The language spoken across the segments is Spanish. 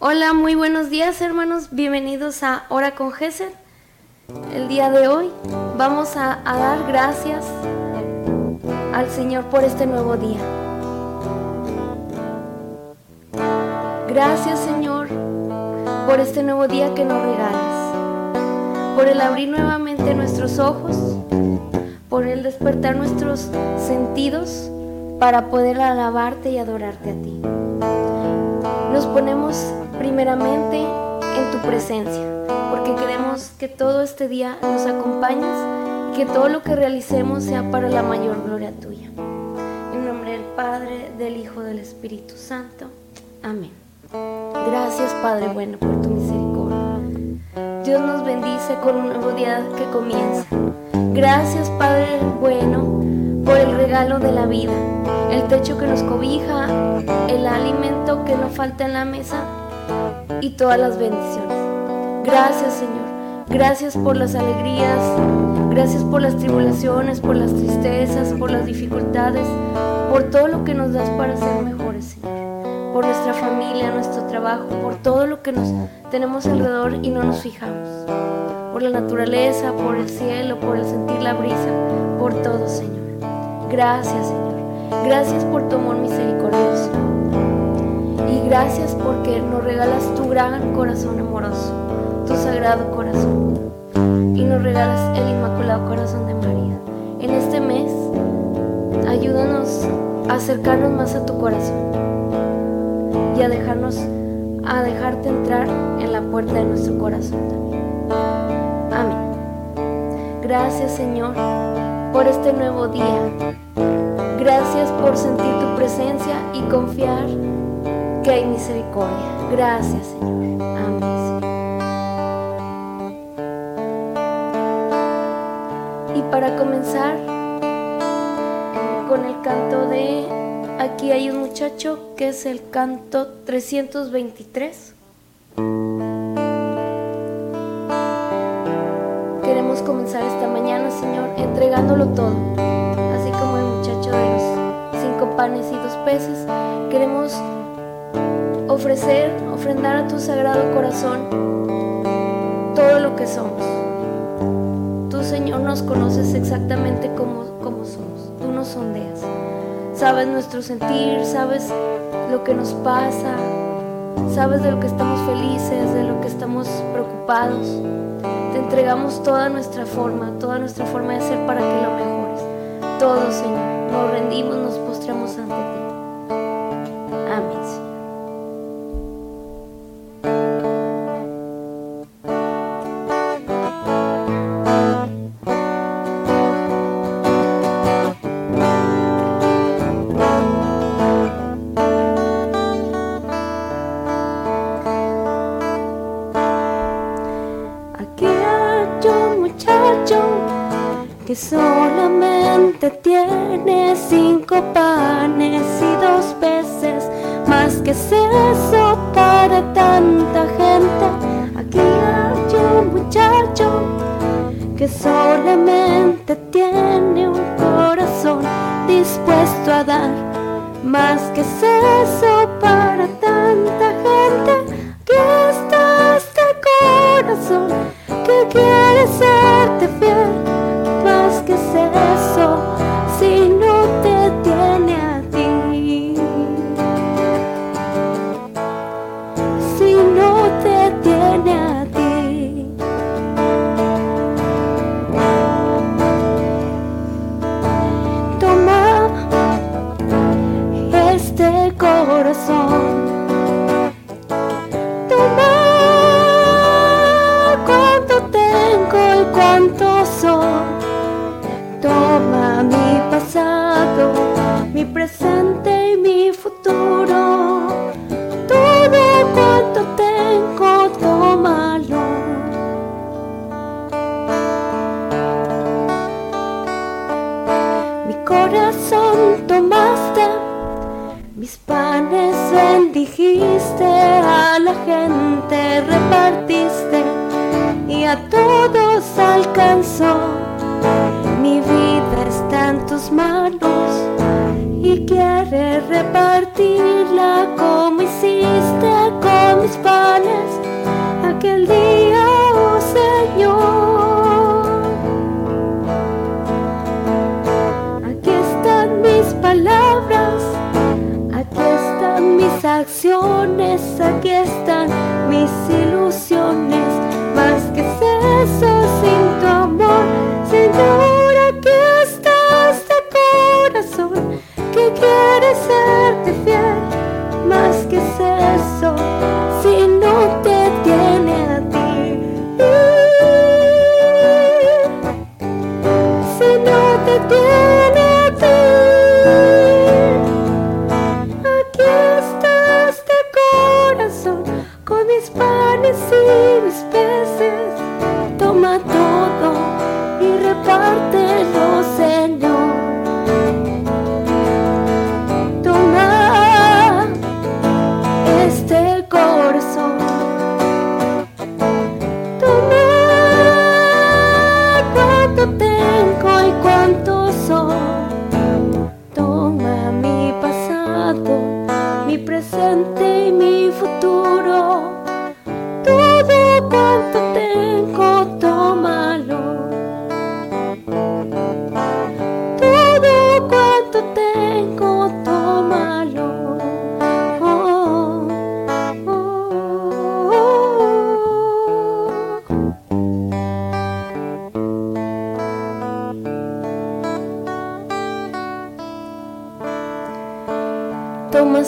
Hola, muy buenos días hermanos, bienvenidos a Hora con Gesed. El día de hoy vamos a, a dar gracias al Señor por este nuevo día. Gracias Señor por este nuevo día que nos regalas, por el abrir nuevamente nuestros ojos, por el despertar nuestros sentidos para poder alabarte y adorarte a ti. Nos ponemos primeramente en tu presencia, porque queremos que todo este día nos acompañes y que todo lo que realicemos sea para la mayor gloria tuya. En nombre del Padre, del Hijo, del Espíritu Santo. Amén. Gracias Padre bueno por tu misericordia. Dios nos bendice con un nuevo día que comienza. Gracias Padre bueno por el regalo de la vida, el techo que nos cobija, el alimento que no falta en la mesa y todas las bendiciones. Gracias Señor, gracias por las alegrías, gracias por las tribulaciones, por las tristezas, por las dificultades, por todo lo que nos das para ser mejores Señor por nuestra familia, nuestro trabajo, por todo lo que nos tenemos alrededor y no nos fijamos. Por la naturaleza, por el cielo, por el sentir la brisa, por todo, Señor. Gracias, Señor. Gracias por tu amor misericordioso. Y gracias porque nos regalas tu gran corazón amoroso, tu sagrado corazón. Y nos regalas el inmaculado corazón de María. En este mes, ayúdanos a acercarnos más a tu corazón y a dejarnos, a dejarte entrar en la puerta de nuestro corazón también. Amén. Gracias Señor por este nuevo día. Gracias por sentir tu presencia y confiar que hay misericordia. Gracias Señor. Amén. Y para comenzar con el canto de Aquí hay un muchacho que es el canto 323. Peces. Queremos ofrecer, ofrendar a tu sagrado corazón todo lo que somos. Tú, Señor, nos conoces exactamente como, como somos. Tú nos sondeas sabes nuestro sentir, sabes lo que nos pasa, sabes de lo que estamos felices, de lo que estamos preocupados. Te entregamos toda nuestra forma, toda nuestra forma de ser para que lo mejores. Todo, Señor, nos rendimos, nos tiene cinco panes y dos peces, más que es eso para tanta gente. Aquí hay un muchacho que solamente tiene un corazón dispuesto a dar, más que es eso para tanta gente.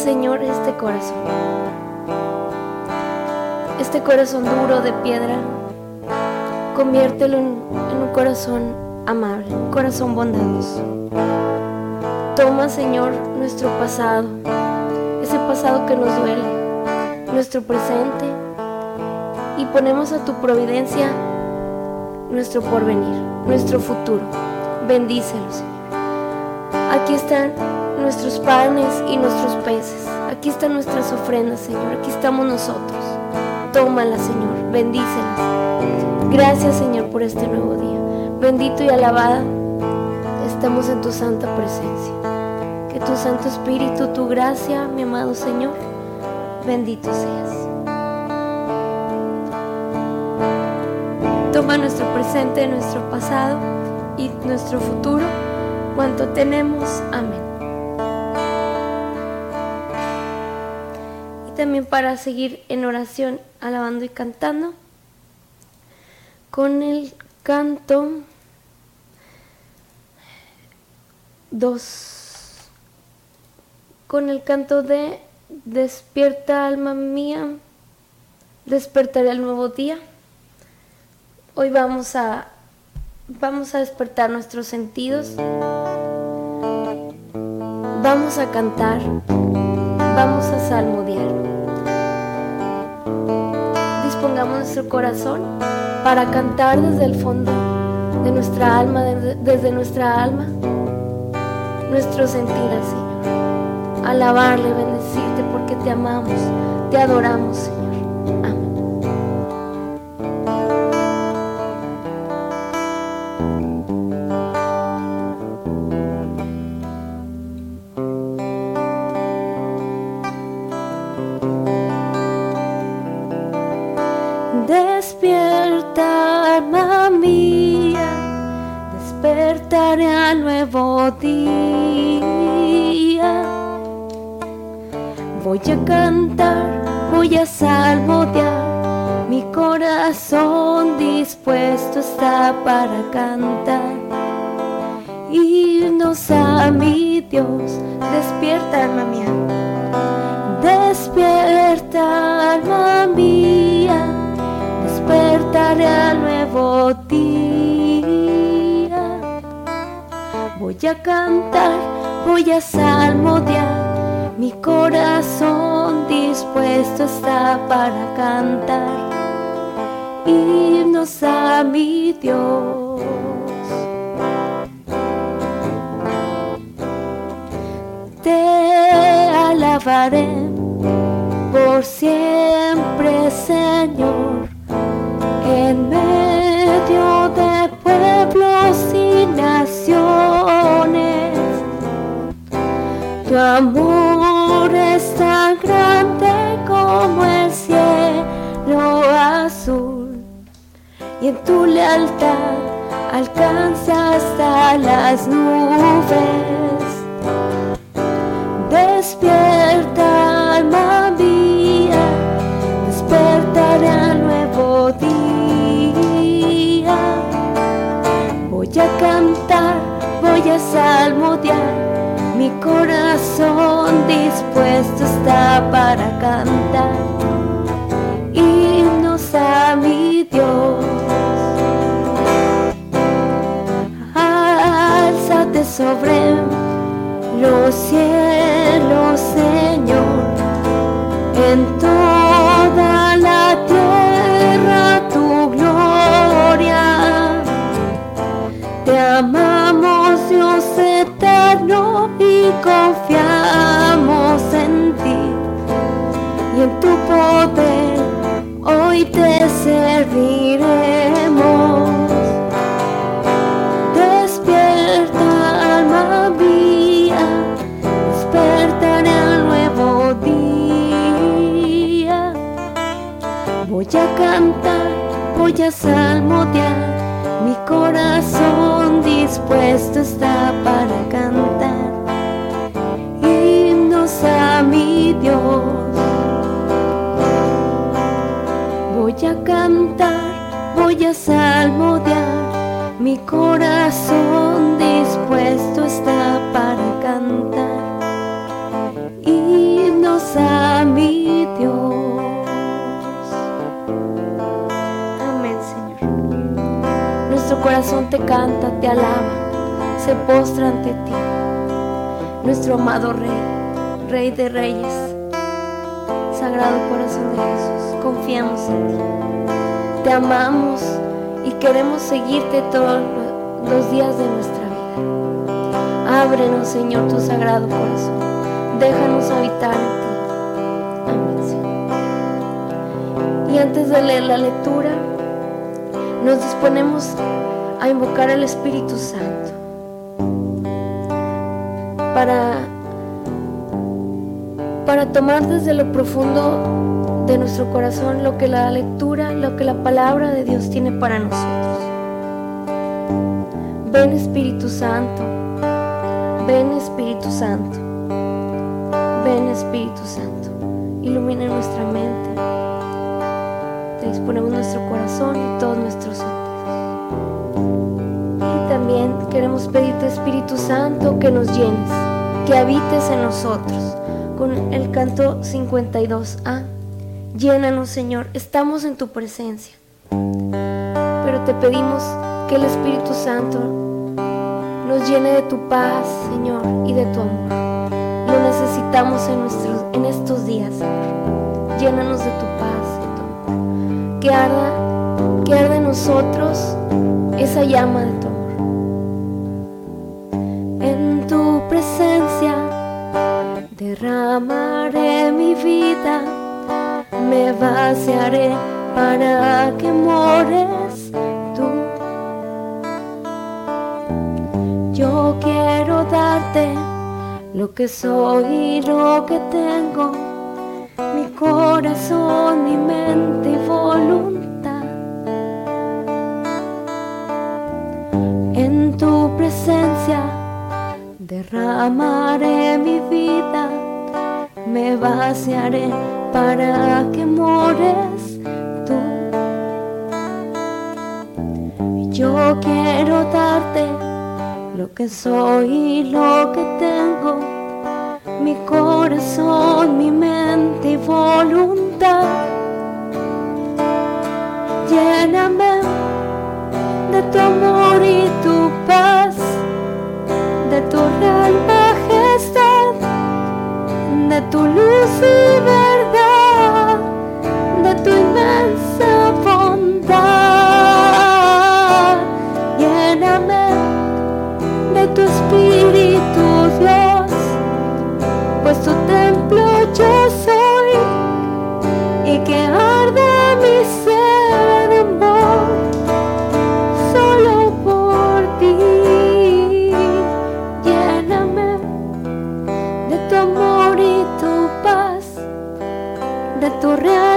Señor, este corazón. Este corazón duro de piedra, conviértelo en, un corazón amable, un corazón bondadoso. Toma, Señor, nuestro pasado, ese pasado que nos duele, nuestro presente, y ponemos a tu providencia nuestro porvenir, nuestro futuro. Bendícelo, Señor. Aquí están nuestros panes y nuestros peces. Aquí están nuestras ofrendas, Señor. Aquí estamos nosotros. Tómala, Señor. Bendícelas. Gracias, Señor, por este nuevo día. Bendito y alabada estamos en tu santa presencia. Que tu Santo Espíritu, tu gracia, mi amado Señor, bendito seas. Toma nuestro presente, nuestro pasado y nuestro futuro, cuanto tenemos. Amén. También para seguir en oración, alabando y cantando, con el canto 2, con el canto de Despierta alma mía, despertaré el nuevo día. Hoy vamos a vamos a despertar nuestros sentidos. Vamos a cantar. Vamos a salmodiar. Dispongamos nuestro corazón para cantar desde el fondo de nuestra alma, desde, nuestra alma, nuestro sentir Señor. Alabarle, bendecirte porque te amamos, te adoramos, Señor. Amén. Voy a cantar, voy a salmodiar, mi corazón dispuesto está para cantar. Himnos a mi Dios, despierta, alma mía. Despierta, alma mía, despertaré al nuevo día. Voy a cantar, voy a salmodiar, mi corazón dispuesto está para cantar. Himnos a mi Dios. Te alabaré por siempre, Señor, en medio amor es tan grande como el cielo azul y en tu lealtad alcanza hasta las nubes. Despierta, alma mía, al nuevo día. Voy a cantar, voy a salmodiar corazón dispuesto está para cantar himnos a mi Dios. Álzate sobre los cielos, Señor, en toda la tierra tu gloria. Te amamos, eterno confiamos en ti y en tu poder hoy te serviremos. Despierta alma mía, despertaré al nuevo día. Voy a cantar, voy a salmodiar, mi corazón dispuesto está para cantar mi Dios. Voy a cantar, voy a salmodiar, mi corazón dispuesto está para cantar himnos a mi Dios. Amén, Señor. Nuestro corazón te canta, te alaba, se postra ante ti, nuestro amado Rey. Rey de Reyes, Sagrado Corazón de Jesús, confiamos en ti. Te amamos y queremos seguirte todos los días de nuestra vida. Ábrenos, Señor, tu Sagrado Corazón. Déjanos habitar en ti. Amén. Y antes de leer la lectura, nos disponemos a invocar al Espíritu Santo para para tomar desde lo profundo de nuestro corazón lo que la lectura, lo que la palabra de Dios tiene para nosotros. Ven Espíritu Santo, ven Espíritu Santo, ven Espíritu Santo, ilumina nuestra mente, te disponemos nuestro corazón y todos nuestros sentidos. Y también queremos pedirte Espíritu Santo que nos llenes, que habites en nosotros con el canto 52A. Llénanos, Señor, estamos en tu presencia. Pero te pedimos que el Espíritu Santo nos llene de tu paz, Señor, y de tu amor. Lo necesitamos en, nuestros, en estos días, Señor. Llénanos de tu paz amor. Que arda, que arda en nosotros esa llama de tu amor. En tu presencia Derramaré mi vida, me vaciaré para que mores tú. Yo quiero darte lo que soy y lo que tengo, mi corazón, mi mente y voluntad. En tu presencia Derramaré mi me vaciaré para que mores tú. Yo quiero darte lo que soy y lo que tengo, mi corazón, mi mente y voluntad. Lléname de tu amor y tu paz de tu real majestad, de tu luz y verdad, de tu inmensa tu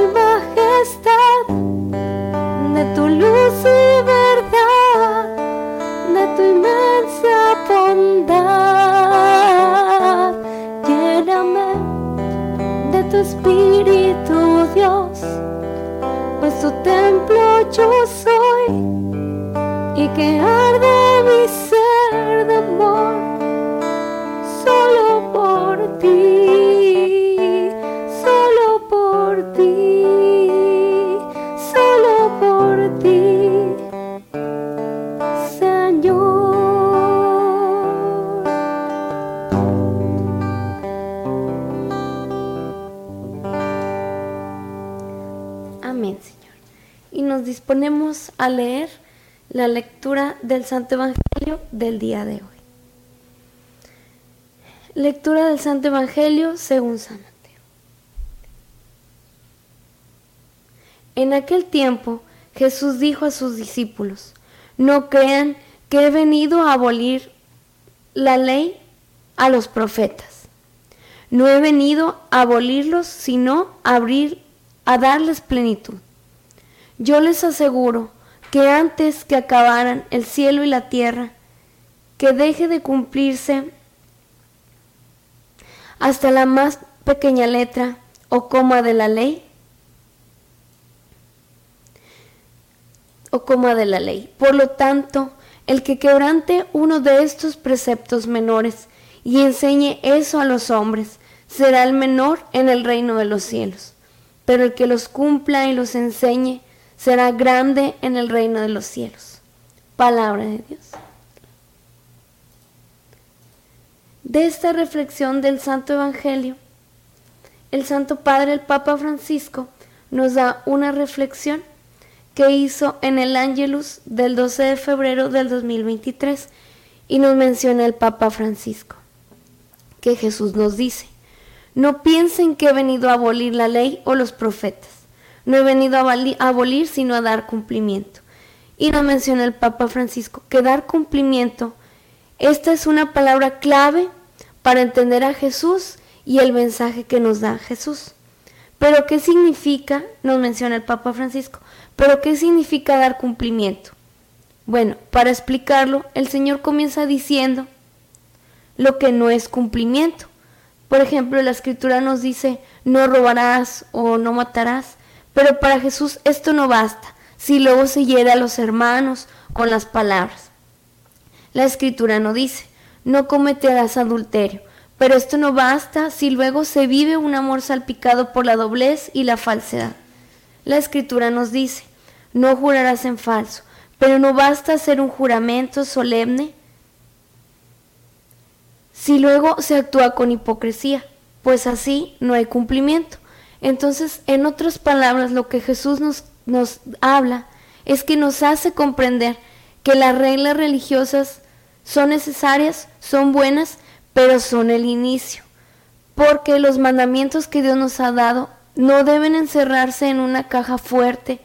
la lectura del Santo Evangelio del día de hoy. Lectura del Santo Evangelio según San Mateo. En aquel tiempo Jesús dijo a sus discípulos, no crean que he venido a abolir la ley a los profetas. No he venido a abolirlos, sino a abrir, a darles plenitud. Yo les aseguro que antes que acabaran el cielo y la tierra, que deje de cumplirse hasta la más pequeña letra o coma de la ley, o coma de la ley. Por lo tanto, el que quebrante uno de estos preceptos menores y enseñe eso a los hombres, será el menor en el reino de los cielos. Pero el que los cumpla y los enseñe, será grande en el reino de los cielos. Palabra de Dios. De esta reflexión del Santo Evangelio, el Santo Padre, el Papa Francisco, nos da una reflexión que hizo en el Ángelus del 12 de febrero del 2023 y nos menciona el Papa Francisco, que Jesús nos dice, no piensen que he venido a abolir la ley o los profetas no he venido a abolir, sino a dar cumplimiento. Y nos menciona el Papa Francisco que dar cumplimiento, esta es una palabra clave para entender a Jesús y el mensaje que nos da Jesús. Pero ¿qué significa? Nos menciona el Papa Francisco. Pero ¿qué significa dar cumplimiento? Bueno, para explicarlo, el Señor comienza diciendo lo que no es cumplimiento. Por ejemplo, la escritura nos dice, no robarás o no matarás. Pero para Jesús esto no basta si luego se hiere a los hermanos con las palabras. La escritura no dice, no cometerás adulterio, pero esto no basta si luego se vive un amor salpicado por la doblez y la falsedad. La escritura nos dice, no jurarás en falso, pero no basta hacer un juramento solemne si luego se actúa con hipocresía, pues así no hay cumplimiento. Entonces, en otras palabras, lo que Jesús nos, nos habla es que nos hace comprender que las reglas religiosas son necesarias, son buenas, pero son el inicio. Porque los mandamientos que Dios nos ha dado no deben encerrarse en una caja fuerte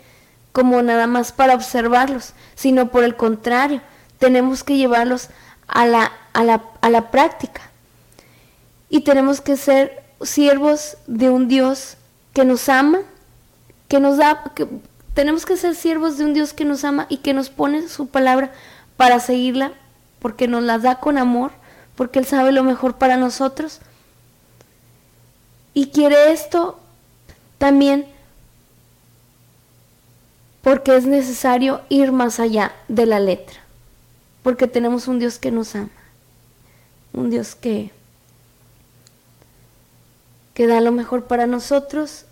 como nada más para observarlos, sino por el contrario, tenemos que llevarlos a la, a la, a la práctica. Y tenemos que ser siervos de un Dios que nos ama, que nos da, que tenemos que ser siervos de un Dios que nos ama y que nos pone su palabra para seguirla, porque nos la da con amor, porque Él sabe lo mejor para nosotros. Y quiere esto también porque es necesario ir más allá de la letra, porque tenemos un Dios que nos ama, un Dios que que da lo mejor para nosotros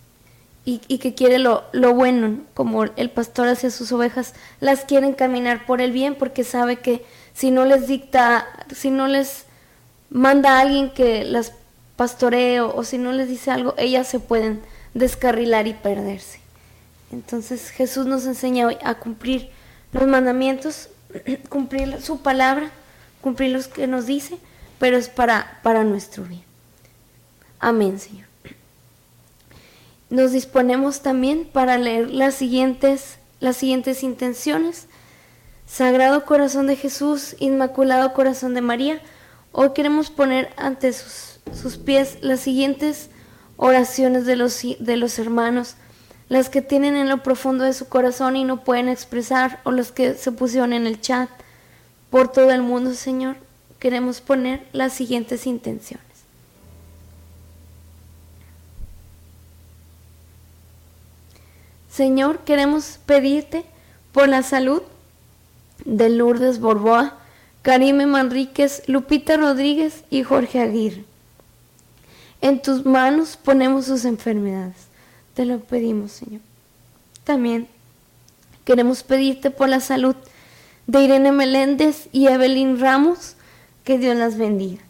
y, que quiere lo, bueno, como el pastor hacia sus ovejas, las quieren caminar por el bien porque sabe que si no les dicta, si no les manda a alguien que las pastoree o, o si no les dice algo, ellas se pueden descarrilar y perderse. Entonces Jesús nos enseña hoy a cumplir los mandamientos, cumplir su palabra, cumplir los que nos dice, pero es para, para nuestro bien. Amén, Señor. Nos disponemos también para leer las siguientes, las siguientes intenciones. Sagrado Corazón de Jesús, Inmaculado Corazón de María, hoy queremos poner ante sus, sus pies las siguientes oraciones de los, de los hermanos, las que tienen en lo profundo de su corazón y no pueden expresar, o las que se pusieron en el chat. Por todo el mundo, Señor, queremos poner las siguientes intenciones. Señor, queremos pedirte por la salud de Lourdes Borboa, Karime Manríquez, Lupita Rodríguez y Jorge Aguirre. En tus manos ponemos sus enfermedades. Te lo pedimos, Señor. También queremos pedirte por la salud de Irene Meléndez y Evelyn Ramos, que Dios las bendiga.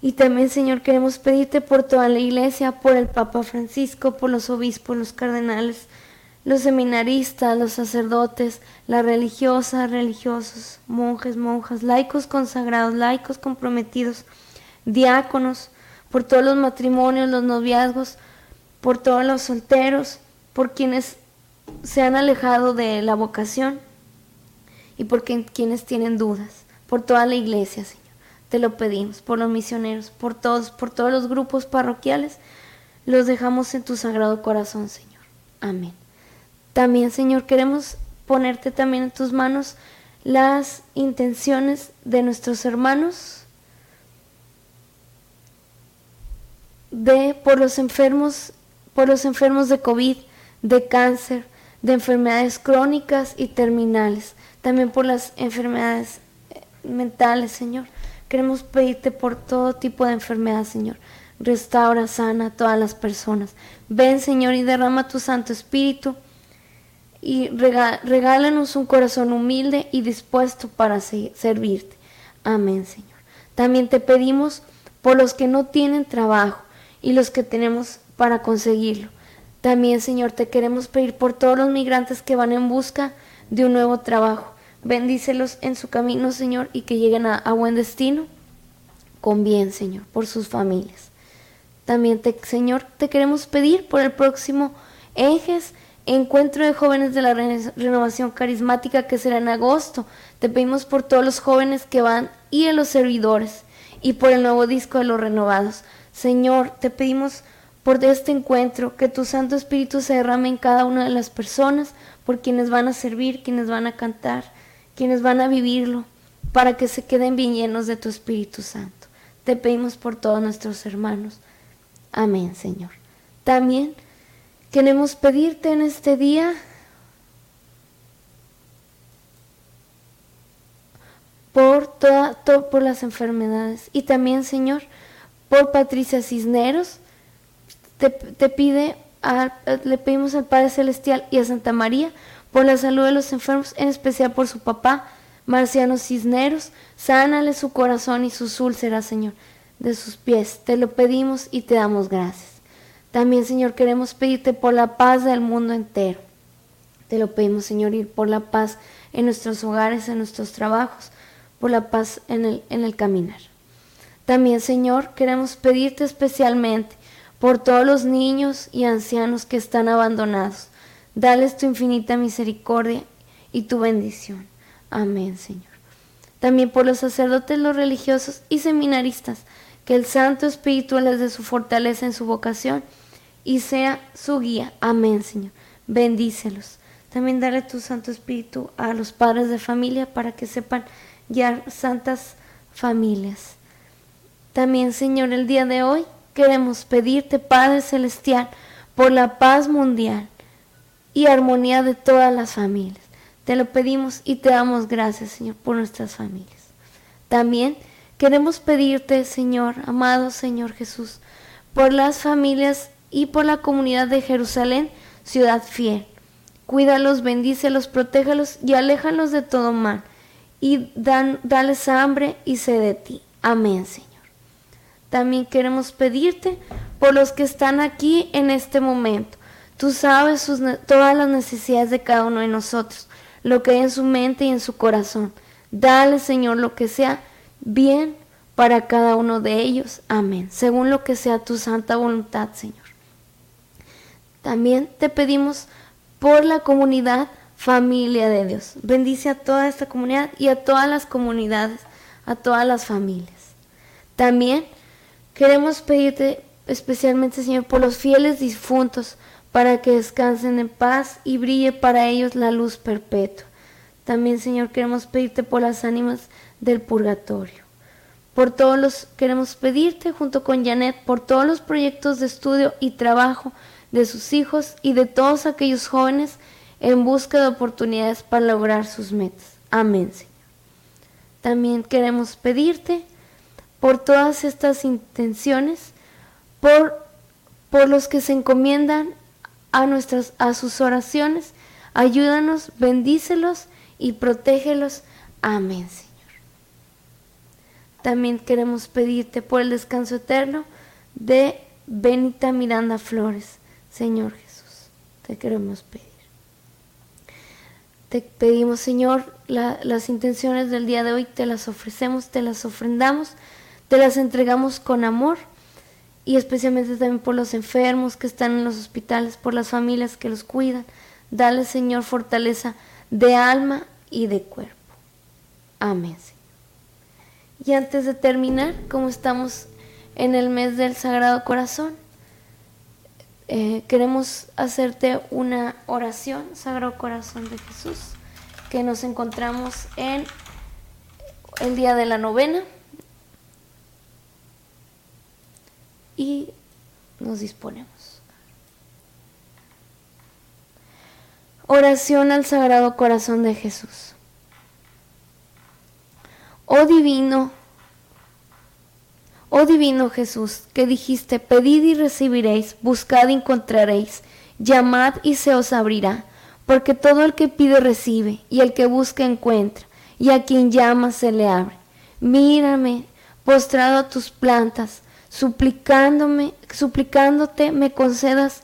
Y también, Señor, queremos pedirte por toda la iglesia, por el Papa Francisco, por los obispos, los cardenales, los seminaristas, los sacerdotes, las religiosas, religiosos, monjes, monjas, laicos consagrados, laicos comprometidos, diáconos, por todos los matrimonios, los noviazgos, por todos los solteros, por quienes se han alejado de la vocación y por quienes tienen dudas, por toda la iglesia, Señor. Te lo pedimos, por los misioneros, por todos, por todos los grupos parroquiales, los dejamos en tu sagrado corazón, Señor. Amén. También, Señor, queremos ponerte también en tus manos las intenciones de nuestros hermanos de por los enfermos, por los enfermos de COVID, de cáncer, de enfermedades crónicas y terminales, también por las enfermedades eh, mentales, Señor. Queremos pedirte por todo tipo de enfermedad, Señor. Restaura, sana a todas las personas. Ven, Señor, y derrama tu Santo Espíritu y regálanos un corazón humilde y dispuesto para servirte. Amén, Señor. También te pedimos por los que no tienen trabajo, y los que tenemos para conseguirlo. También, Señor, te queremos pedir por todos los migrantes que van en busca de un nuevo trabajo. Bendícelos en su camino, Señor, y que lleguen a, buen destino con bien, Señor, por sus familias. También, te, Señor, te queremos pedir por el próximo Ejes, encuentro de jóvenes de la renovación carismática que será en agosto. Te pedimos por todos los jóvenes que van y a los servidores y por el nuevo disco de los renovados. Señor, te pedimos por este encuentro que tu Santo Espíritu se derrame en cada una de las personas, por quienes van a servir, quienes van a cantar, quienes van a vivirlo, para que se queden bien llenos de tu Espíritu Santo. Te pedimos por todos nuestros hermanos. Amén, Señor. También queremos pedirte en este día por, toda, por las enfermedades y también, Señor, por Patricia Cisneros. Te, pide, le pedimos al Padre Celestial y a Santa María por la salud de los enfermos, en especial por su papá, Marciano Cisneros. Sánale su corazón y sus úlceras, Señor, de sus pies. Te lo pedimos y te damos gracias. También, Señor, queremos pedirte por la paz del mundo entero. Te lo pedimos, Señor, ir por la paz en nuestros hogares, en nuestros trabajos, por la paz en el, en el caminar. También, Señor, queremos pedirte especialmente por todos los niños y ancianos que están abandonados. Dales tu infinita misericordia y tu bendición. Amén, Señor. También por los sacerdotes, los religiosos y seminaristas, que el Santo Espíritu les dé su fortaleza en su vocación y sea su guía. Amén, Señor. Bendícelos. También dale tu Santo Espíritu a los padres de familia para que sepan guiar santas familias. También, Señor, el día de hoy queremos pedirte, Padre Celestial, por la paz mundial y armonía de todas las familias. Te lo pedimos y te damos gracias, Señor, por nuestras familias. También queremos pedirte, Señor, amado Señor Jesús, por las familias y por la comunidad de Jerusalén, ciudad fiel. Cuídalos, bendícelos, protéjalos y aléjalos de todo mal. Y dan, dales hambre y sed de ti. Amén, Señor. También queremos pedirte por los que están aquí en este momento. Tú sabes todas las necesidades de cada uno de nosotros, lo que hay en su mente y en su corazón. Dale, Señor, lo que sea bien para cada uno de ellos. Amén. Según lo que sea tu santa voluntad, Señor. También te pedimos por la comunidad familia de Dios. Bendice a toda esta comunidad y a todas las comunidades, a todas las familias. También Queremos pedirte especialmente, Señor, por los fieles difuntos, para que descansen en paz y brille para ellos la luz perpetua. También, Señor, queremos pedirte por las ánimas del purgatorio. Por todos los queremos pedirte junto con Janet por todos los proyectos de estudio y trabajo de sus hijos y de todos aquellos jóvenes en busca de oportunidades para lograr sus metas. Amén, Señor. También queremos pedirte por todas estas intenciones, por, por los que se encomiendan a, nuestras, a sus oraciones. Ayúdanos, bendícelos y protégelos. Amén, Señor. También queremos pedirte por el descanso eterno de Benita Miranda Flores, Señor Jesús. Te queremos pedir. Te pedimos, Señor, las intenciones del día de hoy, te las ofrecemos, te las ofrendamos, te las entregamos con amor y especialmente también por los enfermos que están en los hospitales, por las familias que los cuidan. Dale, Señor, fortaleza de alma y de cuerpo. Amén. Y antes de terminar, como estamos en el mes del Sagrado Corazón, eh, queremos hacerte una oración, Sagrado Corazón de Jesús, que nos encontramos en el día de la novena. y nos disponemos. Oración al Sagrado Corazón de Jesús. Oh divino, oh divino Jesús, que dijiste, pedid y recibiréis, buscad y encontraréis, llamad y se os abrirá, porque todo el que pide recibe, y el que busca encuentra, y a quien llama se le abre. Mírame, postrado a tus plantas, suplicándome, suplicándote me concedas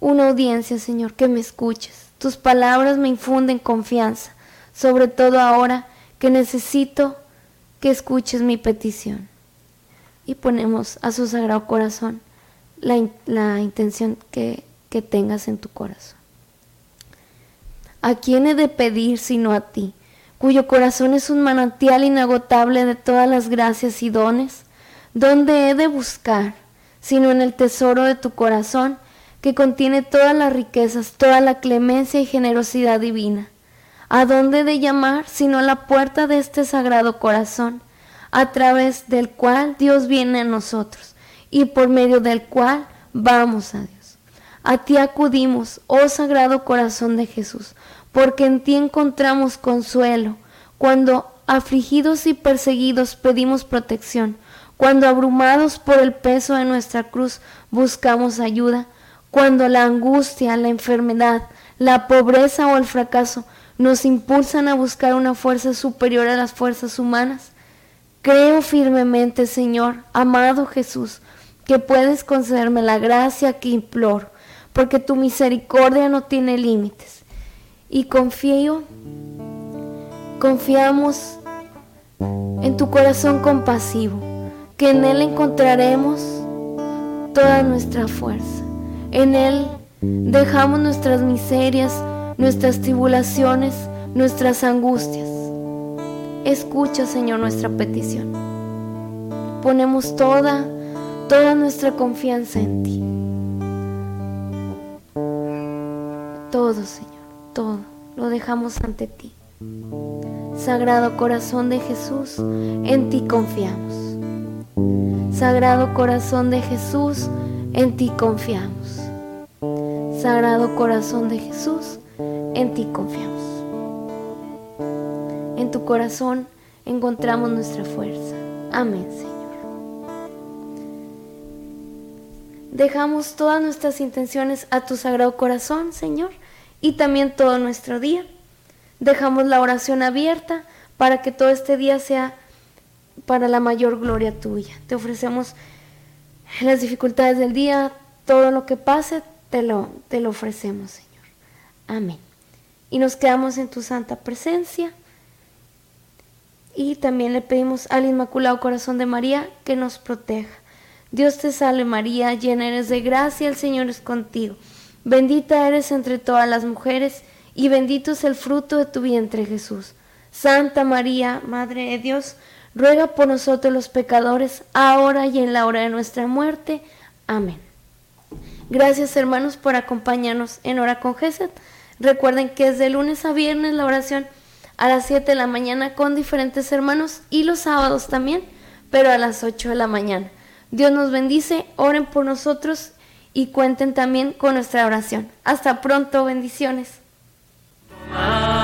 una audiencia, Señor, que me escuches. Tus palabras me infunden confianza, sobre todo ahora que necesito que escuches mi petición. Y ponemos a su sagrado corazón la, intención que, que tengas en tu corazón. ¿A quién he de pedir sino a ti, cuyo corazón es un manantial inagotable de todas las gracias y dones? ¿Dónde he de buscar, sino en el tesoro de tu corazón, que contiene todas las riquezas, toda la clemencia y generosidad divina? ¿A dónde he de llamar, sino a la puerta de este sagrado corazón, a través del cual Dios viene a nosotros y por medio del cual vamos a Dios? A ti acudimos, oh sagrado corazón de Jesús, porque en ti encontramos consuelo, cuando afligidos y perseguidos pedimos protección cuando abrumados por el peso de nuestra cruz buscamos ayuda, cuando la angustia, la enfermedad, la pobreza o el fracaso nos impulsan a buscar una fuerza superior a las fuerzas humanas, creo firmemente, Señor, amado Jesús, que puedes concederme la gracia que imploro, porque tu misericordia no tiene límites. Y confío, confiamos en tu corazón compasivo que en Él encontraremos toda nuestra fuerza. En Él dejamos nuestras miserias, nuestras tribulaciones, nuestras angustias. Escucha, Señor, nuestra petición. Ponemos toda, toda nuestra confianza en ti. Todo, Señor, todo, lo dejamos ante ti. Sagrado corazón de Jesús, en ti confiamos. Sagrado corazón de Jesús, en ti confiamos. Sagrado corazón de Jesús, en ti confiamos. Tu corazón encontramos nuestra fuerza. Amén, Señor. Dejamos todas nuestras intenciones a tu sagrado corazón, Señor, y también todo nuestro día. Dejamos la oración abierta para que todo este día sea para la mayor gloria tuya. Te ofrecemos las dificultades del día, todo lo que pase, te lo, te lo ofrecemos, Señor. Amén. Y nos quedamos en tu santa presencia. Y también le pedimos al Inmaculado Corazón de María que nos proteja. Dios te salve María, llena eres de gracia, el Señor es contigo. Bendita eres entre todas las mujeres y bendito es el fruto de tu vientre Jesús. Santa María, Madre de Dios, ruega por nosotros los pecadores, ahora y en la hora de nuestra muerte. Amén. Gracias hermanos por acompañarnos en Hora con Geset. Recuerden que es de lunes a viernes la oración a las 7 de la mañana con diferentes hermanos y los sábados también, pero a las 8 de la mañana. Dios nos bendice, oren por nosotros y cuenten también con nuestra oración. Hasta pronto, bendiciones. Ah.